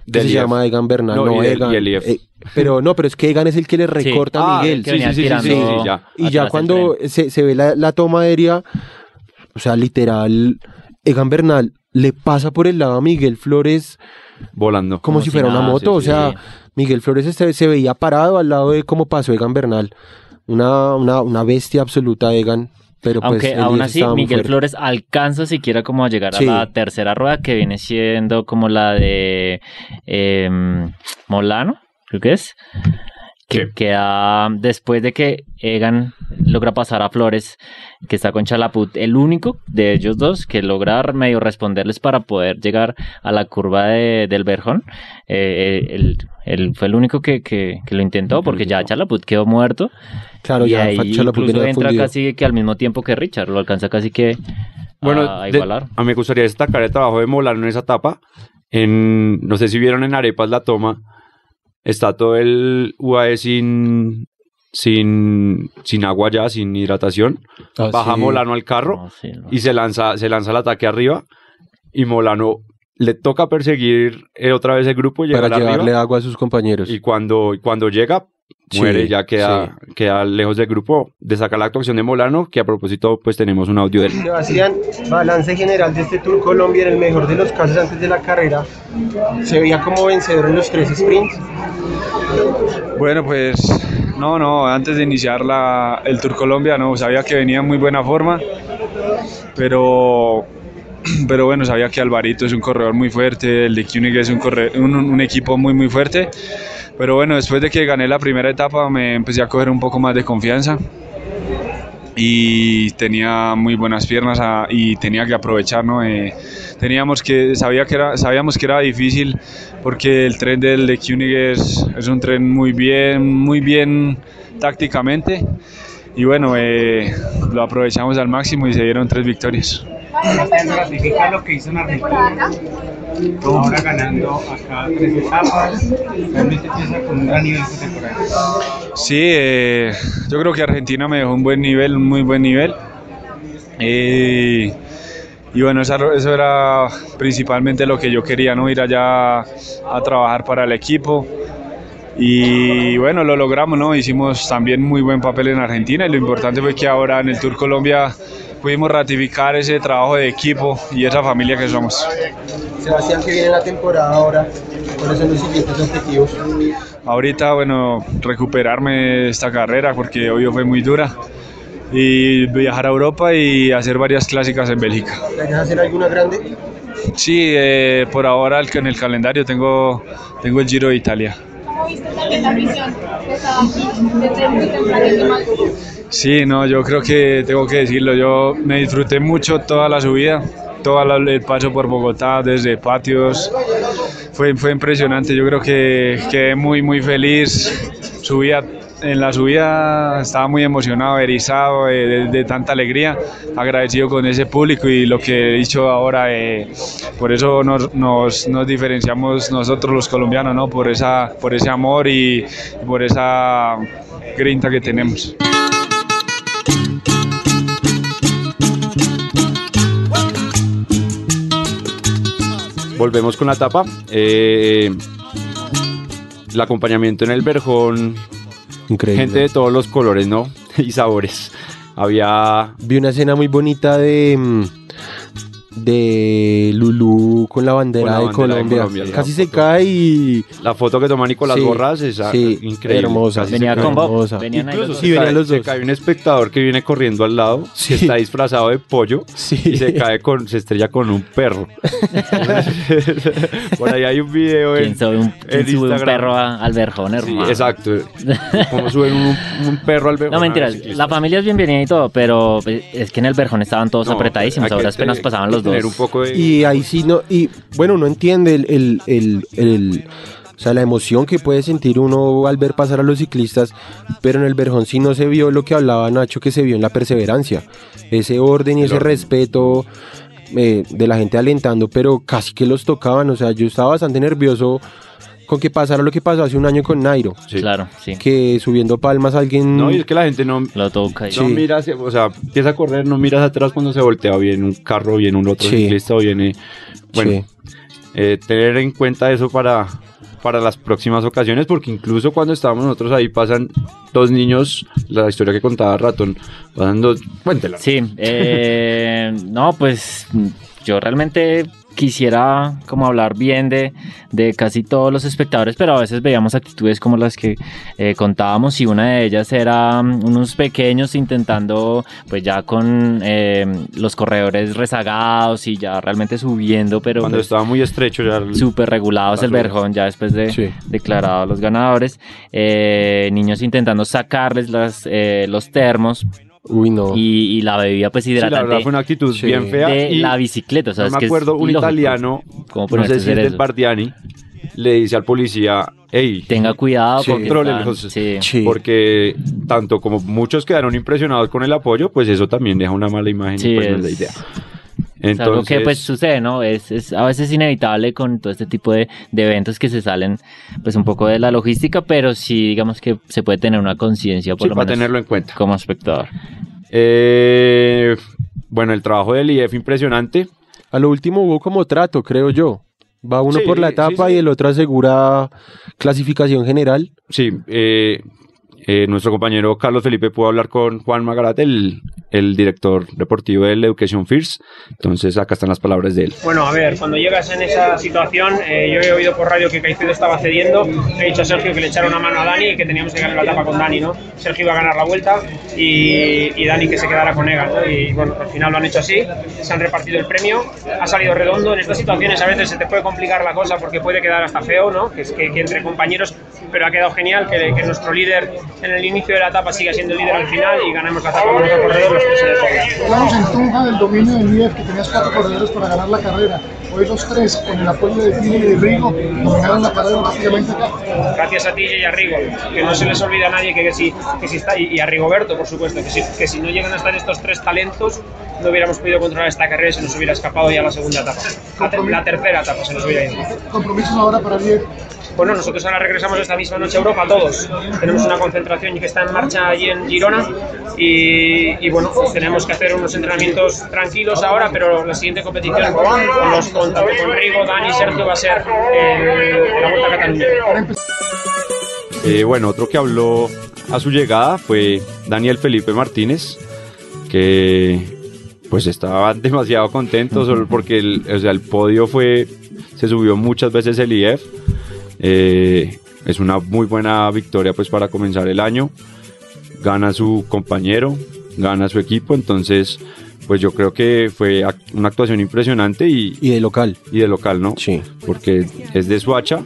que Del se IF. llama Egan Bernal. No, No, y del- Egan. y el IF. eh, pero no, pero es que Egan es el que le recorta Ah, a Miguel. que venía sí, sí, sí, sí, sí, ya. Y ya cuando se, se ve la, la toma aérea, o sea, literal, Egan Bernal le pasa por el lado a Miguel Flores volando. como, Como si si fuera una moto. sí, o sea, sí. Miguel Flores este- se veía parado al lado de cómo pasó Egan Bernal. Una, una, una bestia absoluta, Egan. Pero pues Aunque el aún así Miguel fuerte. Flores alcanza siquiera como a llegar Sí. a la tercera rueda que viene siendo como la de em, Molano. creo que es. Que Sí. queda después de que Egan logra pasar a Flores, que está con Chalaput, el único de ellos dos que logra medio responderles para poder llegar a la curva de- del Berjón. Eh, eh, él, él fue el único que, que- que lo intentó, porque ya Chalaput quedó muerto. Claro, y ya ahí Chalaput incluso entra fundido. casi que al mismo tiempo que Richard, lo alcanza casi que Bueno, a, de- igualar. a mí me gustaría destacar el trabajo de Molano en esa etapa. En, no sé si vieron en Arepas la toma. Está todo el UAE sin, sin, sin agua ya, sin hidratación. Ah, Baja sí. Molano al carro No, sí, no. y se lanza, se lanza el ataque arriba. Y Molano le toca perseguir eh, otra vez el grupo, llegar para llevarle arriba. agua a sus compañeros. Y cuando, y cuando llega, Sí, muere, ya queda, queda lejos del grupo. Destaca la actuación de Molano, que a propósito, pues tenemos un audio de él. Sebastián, balance general de este Tour Colombia en el mejor de los casos antes de la carrera. Se veía como vencedor en los tres sprints. Bueno, pues no, no, antes de iniciar la, el Tour Colombia, no, sabía que venía en muy buena forma, pero, pero bueno, sabía que Alvarito es un corredor muy fuerte, el de Koenig es un, corre- un, un equipo muy, muy fuerte, pero bueno, después de que gané la primera etapa me empecé a coger un poco más de confianza y tenía muy buenas piernas ah, y tenía que aprovechar, ¿no? Eh, teníamos que, sabía que era, sabíamos que era difícil porque el tren del de Koenig es, es un tren muy bien, muy bien tácticamente y bueno, eh, lo aprovechamos al máximo y se dieron tres victorias. Ratifica lo que hizo en Argentina. Ahora ganando acá tres etapas. Realmente empieza con un gran nivel temporada. Sí, eh, yo creo que Argentina me dejó un buen nivel, un muy buen nivel. Eh, y bueno, eso era principalmente lo que yo quería, ¿no? Ir allá a trabajar para el equipo. Y bueno, lo logramos, ¿no? Hicimos también muy buen papel en Argentina y lo importante fue que ahora en el Tour Colombia pudimos ratificar ese trabajo de equipo y esa familia que somos. Sebastián, que viene la temporada ahora. ¿Cuáles son los siguientes objetivos? Ahorita, bueno, recuperarme de esta carrera porque hoy fue muy dura y viajar a Europa y hacer varias clásicas en Bélgica. ¿Planeas hacer alguna grande? Sí, eh, por ahora en el calendario tengo, tengo el Giro de Italia. ¿Cómo viste también la prisión que estaba aquí desde muy tempranísimo? Sí, no, yo creo que tengo que decirlo, yo me disfruté mucho toda la subida, todo el paso por Bogotá, desde patios, fue, fue impresionante, yo creo que quedé muy, muy feliz, subía, en la subida estaba muy emocionado, erizado de tanta alegría, agradecido con ese público y lo que he dicho ahora, eh, por eso nos, nos, nos diferenciamos nosotros los colombianos, ¿no? por, esa, por ese amor y, y por esa grinta que tenemos. Volvemos con la tapa. Eh, el acompañamiento en el Verjón. Increíble. Gente de todos los colores, ¿no? y sabores. Había. Vi una escena muy bonita de mm, de Lulú con la bandera, Con la de, bandera de Colombia. Colombia, la Casi se foto. cae y La foto que toma Nicolás Sí, Borras es sí, increíble. hermosa. Casi Venía se con hermosa. venían ahí Incluso los se, Sí, venían cae, los se dos. cae un espectador que viene corriendo al lado, Sí. que está disfrazado de pollo Sí. y se cae con, se estrella con un perro. Por ahí hay un video en, ¿Quién sube un, quién en sube un perro a- al verjón, Sí, hermano? exacto. Como suben un, un perro al verjón. No, mentiras, la familia es bienvenida y todo, pero pues, es que en el verjón estaban todos No, apretadísimos, ahora apenas pasaban los que tener un poco de... Y ahí sí no, y bueno, uno entiende el, el, el, el- o sea, la emoción que puede sentir uno al ver pasar a los ciclistas, pero en el Verjón sí no se vio lo que hablaba Nacho, que se vio en la perseverancia, ese orden y El ese orden. respeto eh, de la gente alentando, pero casi que los tocaban, o sea, yo estaba bastante nervioso con que pasara lo que pasó hace un año con Nairo, Sí. Claro, sí. que subiendo palmas alguien... No, y es que la gente no, Lo toca y no mira, hacia- o sea, empieza a correr, no miras atrás cuando se voltea, o viene un carro, o viene un otro Sí. ciclista, o viene... Bueno, Sí. eh, tener en cuenta eso para, para las próximas ocasiones, porque incluso cuando estábamos nosotros ahí pasan dos niños, la historia que contaba Ratón, pasan dos, cuéntela. Sí, eh, no, pues yo realmente quisiera como hablar bien de, de casi todos los espectadores, pero a veces veíamos actitudes como las que eh, contábamos y una de ellas era mm, unos pequeños intentando, pues ya con eh, los corredores rezagados y ya realmente subiendo, pero Cuando pues, estaba muy estrecho ya. súper regulados la el. Verjón ya después de Sí. declarados los ganadores, Eh, niños intentando sacarles las, eh, los termos Uy, no. y, y la bebida pues Sí, la hidratante verdad fue una actitud Sí. bien fea. de y la bicicleta, o sea, no es me que es acuerdo, un ilógico. italiano, ¿Cómo no sé si es del? Bardiani, le dice al policía, hey, Tenga cuidado Sí. porque sí. Tanto como muchos quedaron impresionados con el apoyo, pues eso también deja una mala imagen Sí, y pues no es la es- Es algo que pues sucede, ¿no? Es, es a veces inevitable con todo este tipo de, de eventos que se salen pues un poco de la logística, pero sí digamos que se puede tener una conciencia por sí, lo para menos tenerlo en cuenta. como espectador. Eh, bueno, el trabajo del IF impresionante. A lo último hubo como trato, creo yo. Va uno Sí, por la sí, etapa sí. y el otro asegura clasificación general. Sí, eh, eh, nuestro compañero Carlos Felipe pudo hablar con Juan Magarate, el, el director deportivo del Education First. Entonces, acá están las palabras de él. Bueno, a ver, cuando llegas en esa situación, eh, yo he oído por radio que Caicedo estaba cediendo, he dicho a Sergio que le echara una mano a Dani y que teníamos que ganar la etapa con Dani, ¿no? Sergio iba a ganar la vuelta y, y Dani que se quedara con Egan, ¿no? Y bueno, al final lo han hecho así, se han repartido el premio, ha salido redondo, en estas situaciones a veces se te puede complicar la cosa porque puede quedar hasta feo, ¿no? Que que, que entre compañeros, pero ha quedado genial que, que nuestro líder en el inicio de la etapa siga siendo el líder al final y ganamos la etapa con otro corredor, los tres podio. Hablamos en Tunja del dominio del IEF, que tenías cuatro corredores para ganar la carrera. Hoy los tres, con el apoyo de Tille y de Rigo, dominaron la carrera prácticamente acá. gracias a ti y a Rigo, que no se les olvida a nadie que, que si, que si está, y, y a Rigoberto, por supuesto, que si, que si no llegan a estar estos tres talentos, no hubiéramos podido controlar esta carrera y se nos hubiera escapado ya la segunda etapa. La, ter- la tercera etapa se nos hubiera ido. Compromisos ahora para el IEF. Bueno, nosotros ahora regresamos esta misma noche a Europa, todos. Tenemos una concentración que está en marcha allí en Girona y, y, bueno, pues tenemos que hacer unos entrenamientos tranquilos ahora, pero la siguiente competición con, los, con, tanto con Rigo, Dani y Sergio va a ser en la Vuelta a Cataluña. Eh, bueno, otro que habló a su llegada fue Daniel Felipe Martínez, que pues estaba demasiado contento solo porque el, o sea, el podio fue, se subió muchas veces el IF. Eh, es una muy buena victoria pues para comenzar el año. Gana su compañero, gana su equipo, entonces pues yo creo que fue una actuación impresionante y, Y de local. y de local, ¿no? Sí. porque es de Suacha.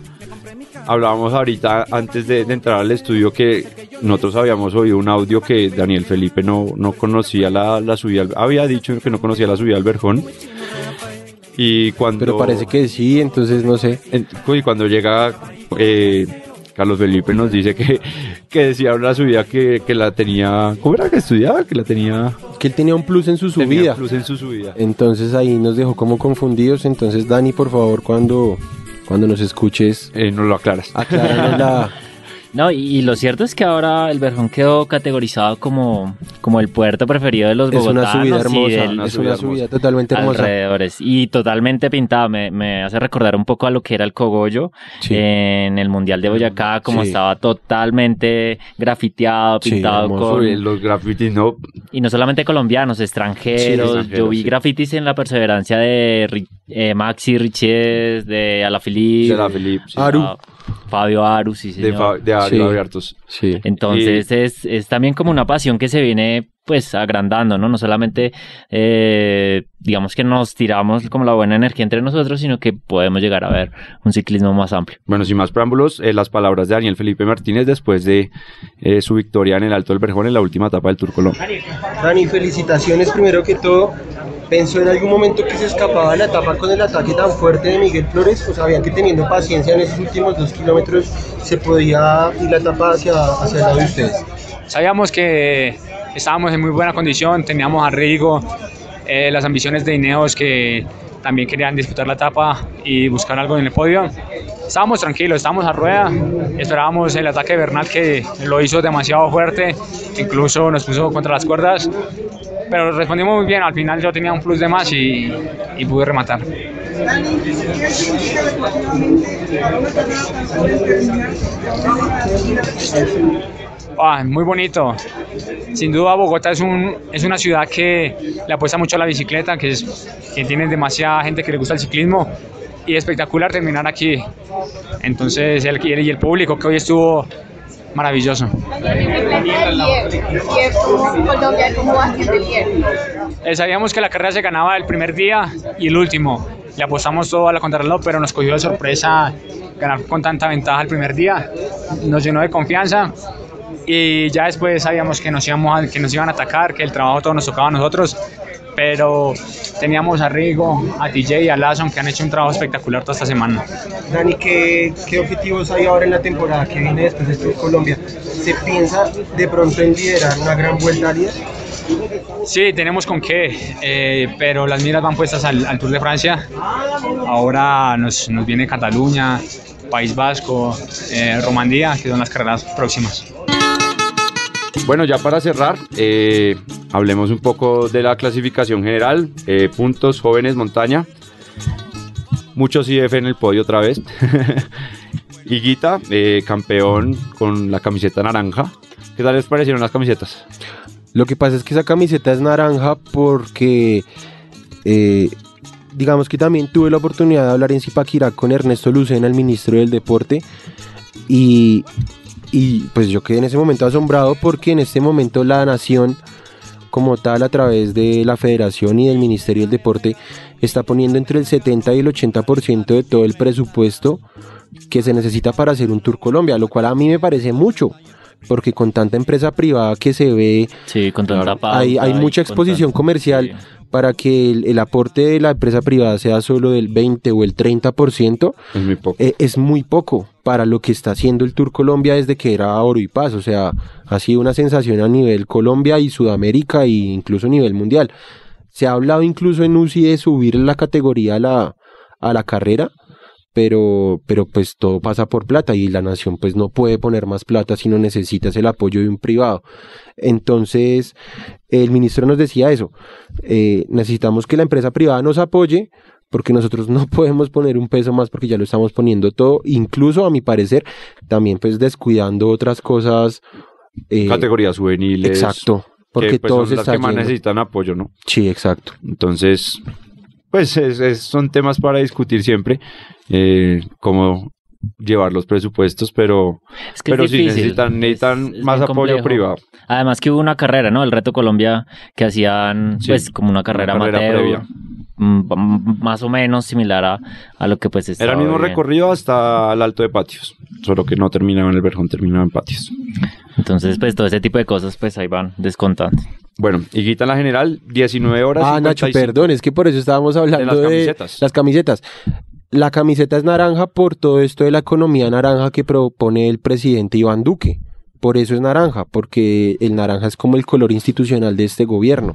Hablábamos ahorita antes de, de entrar al estudio que nosotros habíamos oído un audio que Daniel Felipe no, no conocía la, la subida, había dicho que no conocía la subida al Verjón. Y cuando, Pero parece que sí, entonces no sé. y cuando llega eh, Carlos Felipe nos dice que, que decía una subida que, que la tenía, ¿cómo era que estudiaba? Que la tenía, Que él tenía un plus en su tenía subida. plus en su subida. Entonces ahí nos dejó como confundidos. Entonces, Dani, por favor, cuando, cuando nos escuches, Eh, no lo aclaras. acláranos la. No, y, y lo cierto es que ahora el Verjón quedó categorizado como, como el puerto preferido de los Es una bogotanos subida y hermosa. del- una es subida una subida hermosa. totalmente hermosa. alrededores y totalmente pintada. Me, me hace recordar un poco a lo que era el Cogollo Sí. en el Mundial de Boyacá, como Sí. estaba totalmente grafiteado, Sí, pintado hermoso. con... Los grafitis, no, Y no solamente colombianos, extranjeros. Sí, extranjeros, Yo vi sí. grafitis en la perseverancia de eh, Maxi Riches, de Alaphilippe, de sí. Aru. ah, Fabio Aru, sí, de, señor. Fa- de Ari Sí. Abiertos. Sí. Entonces es, es también como una pasión que se viene pues agrandando, ¿no? No solamente eh, digamos que nos tiramos como la buena energía entre nosotros, sino que podemos llegar a ver un ciclismo más amplio. Bueno, sin más preámbulos, eh, las palabras de Daniel Felipe Martínez después de eh, su victoria en el Alto del Verjón en la última etapa del Tour Colombia. Dani, felicitaciones primero que todo. ¿Pensó en algún momento que se escapaba la etapa con el ataque tan fuerte de Miguel Flores? ¿O sabían que teniendo paciencia en esos últimos dos kilómetros se podía ir la etapa hacia, hacia el lado de ustedes? Sabíamos que estábamos en muy buena condición, teníamos a Rigo, eh, las ambiciones de Ineos que también querían disputar la etapa y buscar algo en el podio. Estábamos tranquilos, estábamos a rueda, esperábamos el ataque de Bernal que lo hizo demasiado fuerte, incluso nos puso contra las cuerdas, pero respondimos muy bien, al final yo tenía un plus de más y, y pude rematar. Ah, muy bonito. Sin duda Bogotá es, un, es una ciudad que le apuesta mucho a la bicicleta, que, es, que tiene demasiada gente que le gusta el ciclismo y espectacular terminar aquí. Entonces, el, y el público que hoy estuvo maravilloso. Colombia, ¿cómo va el Eh, sabíamos que la carrera se ganaba el primer día y el último. Le apostamos todo a la contrarreloj, pero nos cogió de sorpresa ganar con tanta ventaja el primer día. Nos llenó de confianza y ya después sabíamos que nos, íbamos a- que nos iban a atacar, que el trabajo todo nos tocaba a nosotros, pero teníamos a Rigo, a TJ y a Lasson que han hecho un trabajo espectacular toda esta semana. Dani, ¿qué, ¿qué objetivos hay ahora en la temporada que viene después de de Colombia? ¿Se piensa de pronto en liderar una gran vuelta al líder? Sí, tenemos con qué, eh, pero las miras van puestas al, al Tour de Francia. Ahora nos, nos viene Cataluña, País Vasco, eh, Romandía, que son las carreras próximas. Bueno, ya para cerrar, eh, hablemos un poco de la clasificación general. Eh, puntos, jóvenes, montaña. Muchos IF en el podio otra vez. Higuita, eh, campeón con la camiseta naranja. ¿Qué tal les parecieron las camisetas? Lo que pasa es que esa camiseta es naranja porque, eh, digamos que también tuve la oportunidad de hablar en Zipaquirá con Ernesto Lucena, el ministro del Deporte, y, y pues yo quedé en ese momento asombrado porque en este momento la nación, como tal, a través de la federación y del Ministerio del Deporte, está poniendo entre el 70 y el 80% de todo el presupuesto que se necesita para hacer un Tour Colombia, lo cual a mí me parece mucho. Porque con tanta empresa privada que se ve, Sí, con tanta pauta hay, hay mucha exposición comercial para que el, el aporte de la empresa privada sea solo del 20 o el 30%. Es muy poco. eh, es muy poco para lo que está haciendo el Tour Colombia desde que era Oro y Paz. O sea, ha sido una sensación a nivel Colombia y Sudamérica e incluso a nivel mundial. Se ha hablado incluso en UCI de subir la categoría a la, a la carrera, pero, pero pues todo pasa por plata y la nación pues no puede poner más plata si no necesitas el apoyo de un privado. Entonces, el ministro nos decía eso, eh, necesitamos que la empresa privada nos apoye porque nosotros no podemos poner un peso más porque ya lo estamos poniendo todo, incluso a mi parecer, también pues descuidando otras cosas. eh, Categorías juveniles. Exacto, porque que, pues, todos son las que más necesitan apoyo, ¿no? Sí, exacto. Entonces, pues es- es- son temas para discutir siempre, eh, cómo llevar los presupuestos, pero, Es que es pero sí difícil, necesitan, necesitan más bien apoyo complejo. privado. Además que hubo una carrera, ¿no? El Reto Colombia que hacían, Sí, pues, como una carrera, carrera amateur, previa. mm, más o menos similar a, a lo que pues estaba Era el mismo bien. recorrido hasta el Alto de Patios, solo que no terminaba en el Verjón, terminaba en Patios. Entonces, pues, todo ese tipo de cosas, pues, ahí van descontando. Bueno, Higuita en la general, 19 horas. Ah, Nacho, 55. perdón, es que por eso estábamos hablando las de, camisetas. las camisetas. La camiseta es naranja por todo esto de la economía naranja que propone el presidente Iván Duque. Por eso es naranja, porque el naranja es como el color institucional de este gobierno.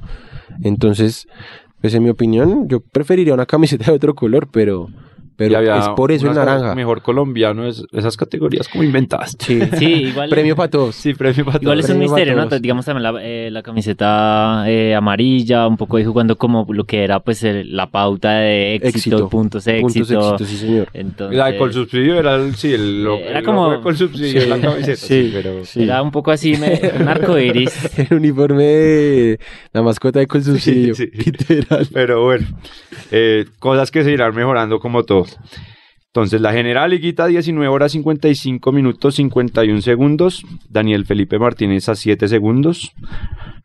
Entonces, pues en mi opinión, yo preferiría una camiseta de otro color, pero, pero había es por eso el naranja. Mejor colombiano, es- esas categorías como inventadas. Sí, Sí, igual. premio para todos. Sí, premio para Igual es un Premio misterio, ¿no? todos. Digamos también la, eh, la camiseta eh, amarilla, un poco ahí jugando como lo que era pues el- la pauta de éxito, Éxito. puntos Puntos éxito. éxito, sí, señor. Entonces, La de Colsubsidio era el, sí, el, lo- Era el como- logo de Colsubsidio en la camiseta. Sí, pero sí. Era un poco así, me- un arco iris. El uniforme de la mascota de Colsubsidio. Sí, sí. Literal. Pero bueno, eh, cosas que se irán mejorando como todo. Entonces, la general Higuita, 19 horas 55 minutos 51 segundos. Daniel Felipe Martínez a 7 segundos.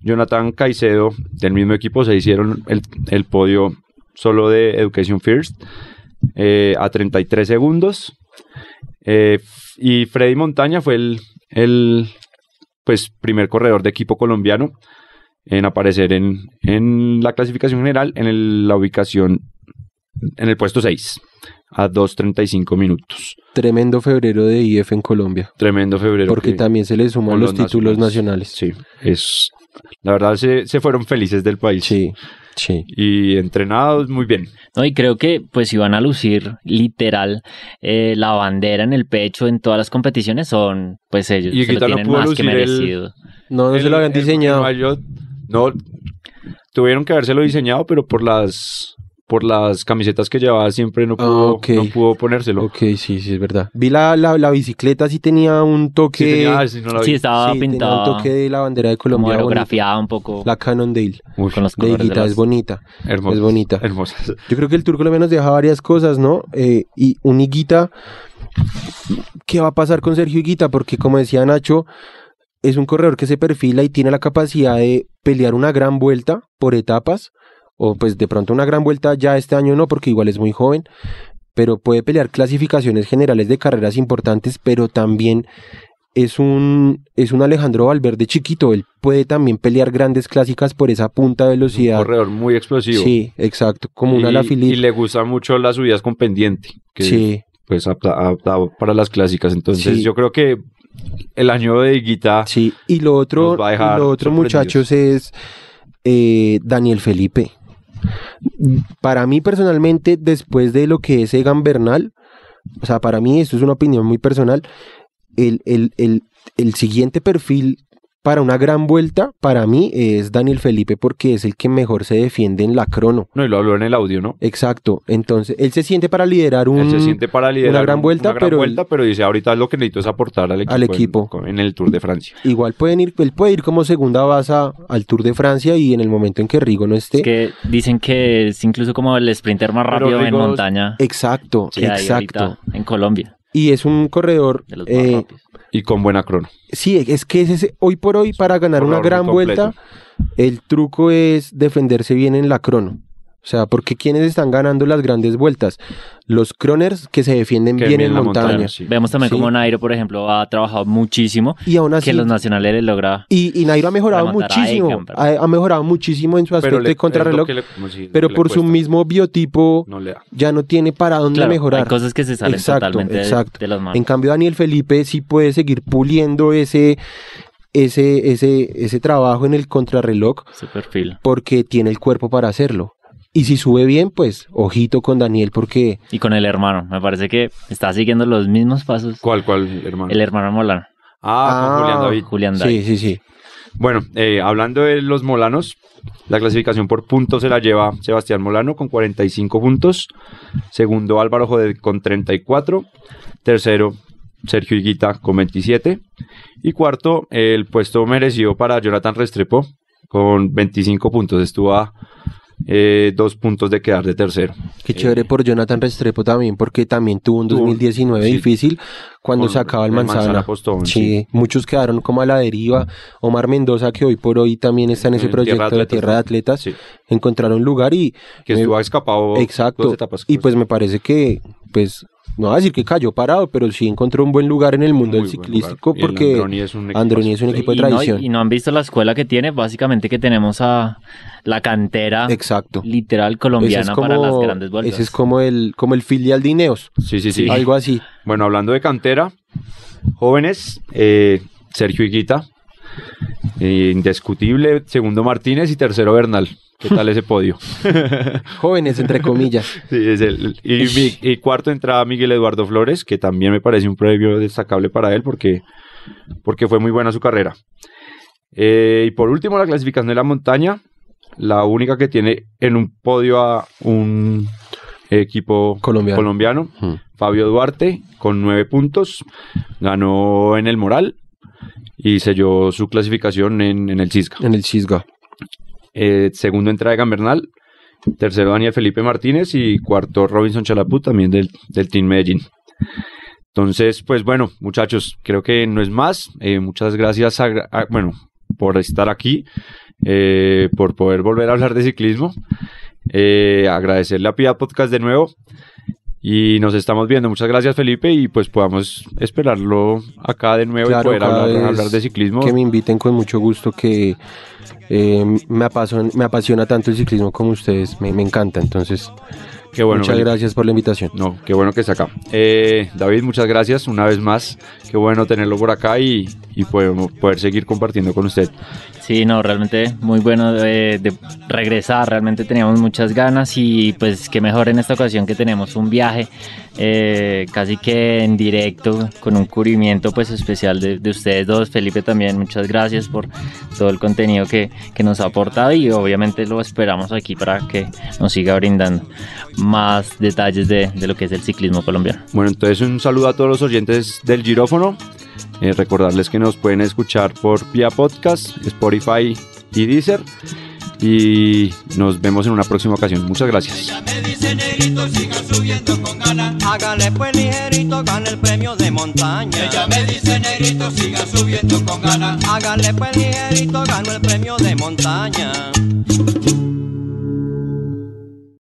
Jonathan Caicedo, del mismo equipo, se hicieron el, el podio solo de Education First eh, a 33 segundos. Eh, y Freddy Montaña fue el, el pues, primer corredor de equipo colombiano en aparecer en, en la clasificación general en el- la ubicación en el puesto 6 a 2.35 minutos. Tremendo febrero de IF en Colombia. Tremendo febrero. Porque que- también se le suman con los, títulos nacionales. Sí, es la verdad se, se fueron felices del país. Sí, sí. Y entrenados muy bien. No, y creo que pues si van a lucir literal eh, la bandera en el pecho en todas las competiciones son pues ellos. Y se lo tienen más que el- merecido. No, no se lo habían El- el diseñado. No, tuvieron que habérselo diseñado, pero por las por las camisetas que llevaba siempre no pudo, Ah, ok. no pudo ponérselo. Ok, sí, sí, es verdad. Vi la, la, la bicicleta, sí tenía un toque. Sí, tenía- ah, sí, no la vi. Sí, estaba Sí, tenía pintada. un toque de la bandera de Colombia. bonito. aerografiada un poco. La Cannondale. Uy, con los De colores de las- es bonita. hermosa. Es bonita. Hermosa. Yo creo que el Tour Colombia nos deja varias cosas, ¿no? Eh, y un Higuita, ¿qué va a pasar con Sergio Higuita? Porque como decía Nacho, es un corredor que se perfila y tiene la capacidad de pelear una gran vuelta por etapas, o pues de pronto una gran vuelta ya este año no, porque igual es muy joven, pero puede pelear clasificaciones generales de carreras importantes, pero también es un, es un Alejandro Valverde chiquito, él puede también pelear grandes clásicas por esa punta de Un velocidad. corredor muy explosivo. Sí, exacto, como un y, Alaphilippe. y le gustan mucho las subidas con pendiente. Que, Sí. Pues apta- adaptado para las clásicas. Entonces Sí. yo creo que el año de Higuita Sí, y lo otro, y lo otro muchachos, es eh, Daniel Felipe. Para mí personalmente, después de lo que es Egan Bernal, o sea, para mí esto es una opinión muy personal, el, el, el, el siguiente perfil para una gran vuelta, para mí, es Daniel Felipe porque es el que mejor se defiende en la crono. No, y lo habló en el audio, ¿no? Exacto. Entonces, él se siente para liderar un, Él se siente para liderar una gran un- vuelta, una gran pero vuelta, pero dice ahorita lo que necesito es aportar al equipo, Al en- equipo. En, el Tour de Francia. igual pueden ir, él puede ir como segunda base al Tour de Francia y en el momento en que Rigo no esté. Es que dicen que es incluso como el sprinter más rápido en montaña Exacto, exacto. ahorita en Colombia. Y es un corredor. De los más eh. Y con buena crono. sí, es que es ese, hoy por hoy, para ganar una gran vuelta, el truco es defenderse bien en la crono. O sea, porque quienes están ganando las grandes vueltas? Los croners que se defienden Que bien en la montaña. montaña, sí. Vemos también Sí. como Nairo, por ejemplo, ha trabajado muchísimo. Y aún así. que los nacionales le logra. Y, y Nairo ha mejorado muchísimo. Egan, pero- ha, ha mejorado muchísimo en su aspecto le- de contrarreloj. le- pero por su mismo biotipo, No le da. ya no tiene para dónde Claro, mejorar. hay cosas que se salen Exacto, totalmente de- exacto. de las manos. En cambio, Daniel Felipe sí puede seguir puliendo ese, ese, ese, ese trabajo en el contrarreloj Su perfil. porque tiene el cuerpo para hacerlo. Y si sube bien, pues ojito con Daniel porque Y con el hermano, me parece que está siguiendo los mismos pasos. ¿Cuál, cuál, hermano? El hermano Molano. Ah, con Julián David. Julián sí, sí, sí. Bueno, eh, hablando de los Molanos, la clasificación por puntos se la lleva Sebastián Molano con 45 puntos. Segundo Álvaro Joder con 34. Tercero Sergio Higuita con 27. Y cuarto, el puesto merecido para Jonathan Restrepo con 25 puntos. Estuvo a eh, dos puntos de quedar de tercero. Qué chévere por Jonathan Restrepo también, porque también tuvo un Tuvo- 2019 sí. difícil cuando Con sacaba el manzana. Sí, sí. muchos quedaron como a la deriva. Omar Mendoza, que hoy por hoy también está en ese En Tierra de proyecto de Atletas, Tierra de. Atletas, Sí. encontraron lugar y Que estuvo escapado Exacto. dos etapas. Y pues me parece que, pues, no va a decir que cayó parado, pero sí encontró un buen lugar en el mundo del Muy ciclístico porque Androni es un. Androni es un equipo de y, no, tradición. y no han visto la escuela que tiene, básicamente que tenemos a la cantera Exacto. literal colombiana es para las grandes vueltas. Ese es como el, como el filial de Ineos, Sí, sí, sí. algo así. Bueno, hablando de cantera, jóvenes, eh, Sergio Higuita, eh, indiscutible, segundo Martínez y tercero Bernal. ¿Qué tal ese podio? Jóvenes, entre comillas. Sí, es el- y, mi- y cuarto entraba Miguel Eduardo Flores, que también me parece un premio destacable para él porque, porque fue muy buena su carrera. Eh, y por último, la clasificación de la montaña, la única que tiene en un podio a un equipo Colombiano. colombiano, Hmm. Fabio Duarte, con nueve puntos, ganó en el Moral y selló su clasificación en, en el Cisca. En el Chisga. Eh, segundo entra Egan Bernal, tercero Daniel Felipe Martínez y cuarto Robinson Chalaput también del, del Team Medellín. Entonces, pues bueno, muchachos, creo que no es más. Eh, muchas gracias bueno, por estar aquí, eh, por poder volver a hablar de ciclismo. Eh, agradecerle a Pia Podcast de nuevo. Y nos estamos viendo. Muchas gracias, Felipe. Y pues podamos esperarlo acá de nuevo y poder hablar, hablar de ciclismo. Que me inviten con mucho gusto, que eh, me, apasiona, me apasiona tanto el ciclismo como ustedes, me, me encanta. Entonces, Qué bueno, muchas Felipe. gracias por la invitación. No, qué bueno que está acá. Eh, David, muchas gracias una vez más. Qué bueno tenerlo por acá y, y podemos poder seguir compartiendo con usted. Sí, no, realmente muy bueno de, de, regresar, realmente teníamos muchas ganas y pues qué mejor en esta ocasión que tenemos un viaje eh, casi que en directo con un cubrimiento pues especial de, de, ustedes dos, Felipe también, muchas gracias por todo el contenido que, que nos ha aportado y obviamente lo esperamos aquí para que nos siga brindando más detalles de, de lo que es el ciclismo colombiano. Bueno, entonces un saludo a todos los oyentes del girófono. Eh, recordarles que nos pueden escuchar por Vía Podcast, Spotify y Deezer. Y nos vemos en una próxima ocasión. Muchas gracias. Hágale pues ligerito, gana el premio de montaña. Ella me dice negrito, siga subiendo con ganas. Hágale pues ligerito, gano el premio de montaña.